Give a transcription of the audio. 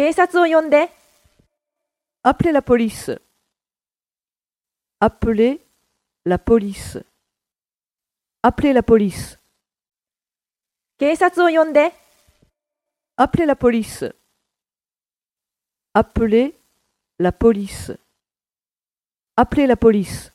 警察を呼んで。Appelez la police. Appelez la police. Appelez la police. Appelez la police. Appelez la police. Appelez la police.